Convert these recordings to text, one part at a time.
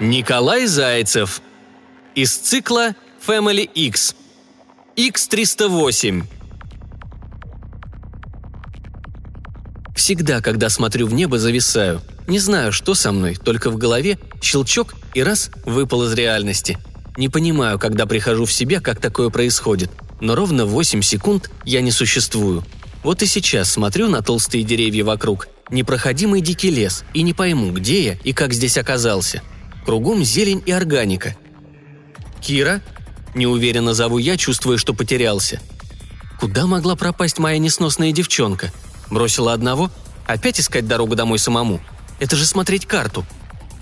Николай Зайцев. Из цикла Family X. X308. Всегда, когда смотрю в небо, зависаю. Не знаю, что со мной, только в голове щелчок и раз выпал из реальности. Не понимаю, когда прихожу в себя, как такое происходит. Но ровно 8 секунд я не существую. Вот и сейчас смотрю на толстые деревья вокруг, непроходимый дикий лес, и не пойму, где я и как здесь оказался. Кругом зелень и органика. «Кира?» – неуверенно зову я, чувствуя, что потерялся. Куда могла пропасть моя несносная девчонка? Бросила одного? Опять искать дорогу домой самому? Это же смотреть карту.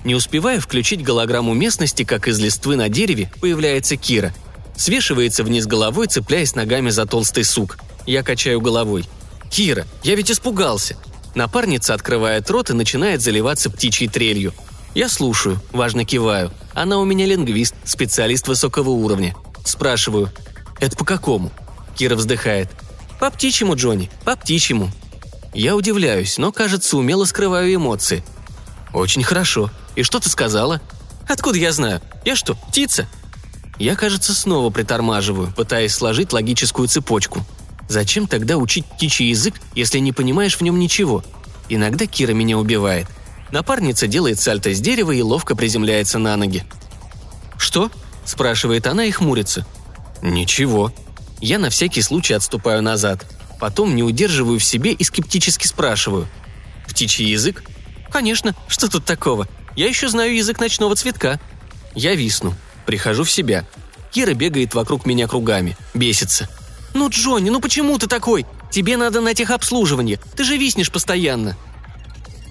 Не успевая включить голограмму местности, как из листвы на дереве появляется Кира. Свешивается вниз головой, цепляясь ногами за толстый сук. Я качаю головой. «Кира, я ведь испугался!» Напарница открывает рот и начинает заливаться птичьей трелью. Я слушаю, важно киваю. Она у меня лингвист, специалист высокого уровня. Спрашиваю, «Это по какому?» Кира вздыхает. «По птичьему, Джонни, по птичьему». Я удивляюсь, но, кажется, умело скрываю эмоции. «Очень хорошо. И что ты сказала?» «Откуда я знаю? Я что, птица?» Я, кажется, снова притормаживаю, пытаясь сложить логическую цепочку. Зачем тогда учить птичий язык, если не понимаешь в нем ничего? Иногда Кира меня убивает. Напарница делает сальто с дерева и ловко приземляется на ноги. «Что?» – спрашивает она и хмурится. «Ничего». Я на всякий случай отступаю назад. Потом не удерживаю в себе и скептически спрашиваю. «Птичий язык?» «Конечно, что тут такого? Я еще знаю язык ночного цветка». Я висну. Прихожу в себя. Кира бегает вокруг меня кругами. Бесится. «Ну, Джонни, ну почему ты такой? Тебе надо на техобслуживание. Ты же виснешь постоянно».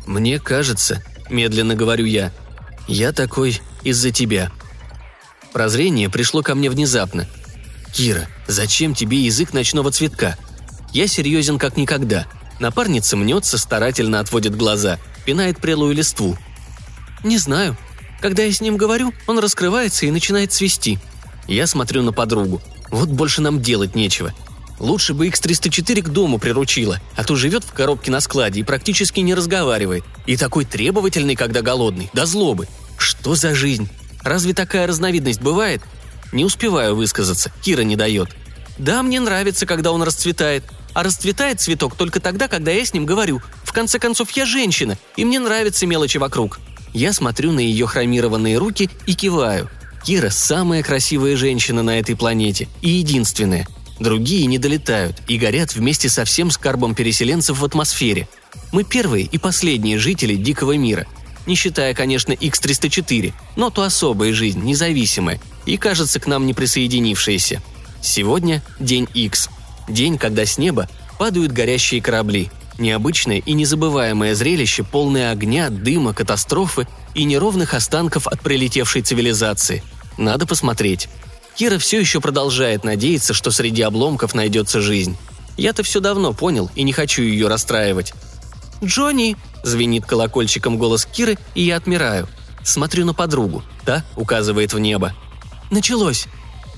«Мне кажется», – медленно говорю я, – «я такой из-за тебя». Прозрение пришло ко мне внезапно. «Кира, зачем тебе язык ночного цветка?» Я серьезен как никогда. Напарница мнется, старательно отводит глаза, пинает прелую листву. «Не знаю. Когда я с ним говорю, он раскрывается и начинает свисти. Я смотрю на подругу. Вот больше нам делать нечего. Лучше бы X304 к дому приручила, а то живет в коробке на складе и практически не разговаривает. И такой требовательный, когда голодный, до злобы. Что за жизнь? Разве такая разновидность бывает? Не успеваю высказаться, Кира не дает. Да, мне нравится, когда он расцветает. А расцветает цветок только тогда, когда я с ним говорю. В конце концов, я женщина, и мне нравятся мелочи вокруг. Я смотрю на ее хромированные руки и киваю. Кира – самая красивая женщина на этой планете и единственная. Другие не долетают и горят вместе со всем скарбом переселенцев в атмосфере. Мы первые и последние жители дикого мира. Не считая, конечно, X-304, но то особая жизнь, независимая, и, кажется, к нам не присоединившаяся. Сегодня день X. День, когда с неба падают горящие корабли. Необычное и незабываемое зрелище, полное огня, дыма, катастрофы и неровных останков от прилетевшей цивилизации. Надо посмотреть. Кира все еще продолжает надеяться, что среди обломков найдется жизнь. Я-то все давно понял и не хочу ее расстраивать. «Джонни!» – звенит колокольчиком голос Киры, и я отмираю. Смотрю на подругу. Та указывает в небо. «Началось!»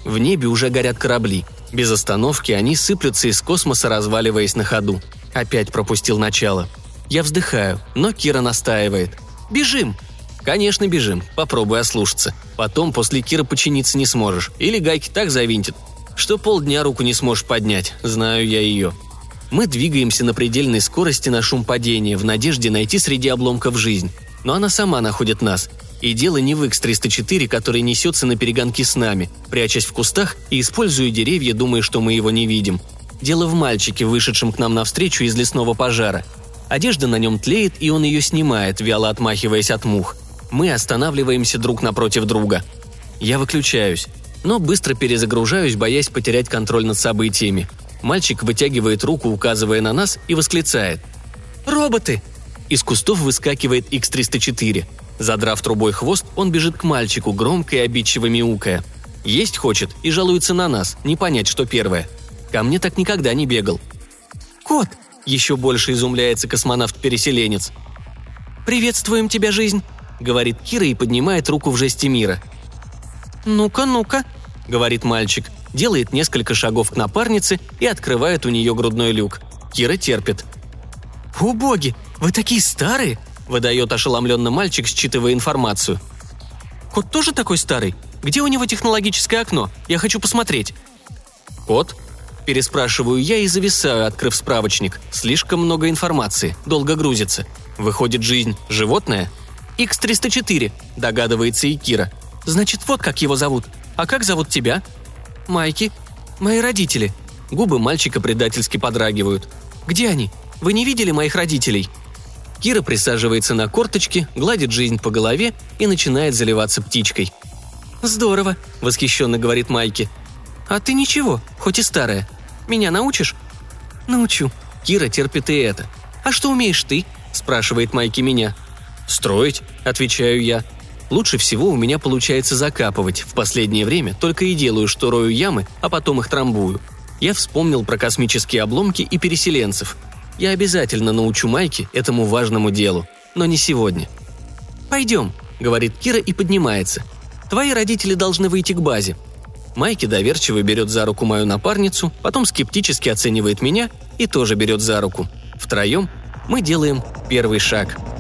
В небе уже горят корабли. Без остановки они сыплются из космоса, разваливаясь на ходу. Опять пропустил начало. Я вздыхаю, но Кира настаивает. «Бежим!» «Конечно, бежим. Попробуй ослушаться. Потом после Кира починиться не сможешь. Или гайки так завинтит, что полдня руку не сможешь поднять. Знаю я ее». Мы двигаемся на предельной скорости на шум падения, в надежде найти среди обломков жизнь. Но она сама находит нас. И дело не в X-304, который несется на перегонки с нами, прячась в кустах и используя деревья, думая, что мы его не видим. Дело в мальчике, вышедшем к нам навстречу из лесного пожара. Одежда на нем тлеет, и он ее снимает, вяло отмахиваясь от мух. Мы останавливаемся друг напротив друга. Я выключаюсь, но быстро перезагружаюсь, боясь потерять контроль над событиями. Мальчик вытягивает руку, указывая на нас, и восклицает. «Роботы!» Из кустов выскакивает X-304. Задрав трубой хвост, он бежит к мальчику, громко и обидчиво мяукая. Есть хочет и жалуется на нас, не понять, что первое – Ко мне так никогда не бегал. «Кот!» – еще больше изумляется космонавт-переселенец. «Приветствуем тебя, жизнь!» – говорит Кира и поднимает руку в жесте мира. «Ну-ка, ну-ка!» – говорит мальчик, делает несколько шагов к напарнице и открывает у нее грудной люк. Кира терпит. «О боги, вы такие старые!» – выдает ошеломленно мальчик, считывая информацию. Кот тоже такой старый? Где у него технологическое окно? Я хочу посмотреть». «Кот?» Переспрашиваю я и зависаю, открыв справочник. Слишком много информации, долго грузится. Выходит, жизнь – животное? X304, догадывается и Кира. Значит, вот как его зовут. А как зовут тебя? Майки. Мои родители. Губы мальчика предательски подрагивают. Где они? Вы не видели моих родителей?» Кира присаживается на корточки, гладит жизнь по голове и начинает заливаться птичкой. «Здорово», — восхищенно говорит Майки. «А ты ничего, хоть и старая. Меня научишь?» «Научу». Кира терпит и это. «А что умеешь ты?» – спрашивает Майки меня. «Строить», – отвечаю я. Лучше всего у меня получается закапывать. В последнее время только и делаю, что рою ямы, а потом их трамбую. Я вспомнил про космические обломки и переселенцев. Я обязательно научу Майки этому важному делу. Но не сегодня. «Пойдем», — говорит Кира и поднимается. «Твои родители должны выйти к базе. Майки доверчиво берет за руку мою напарницу, потом скептически оценивает меня и тоже берет за руку. Втроем мы делаем первый шаг –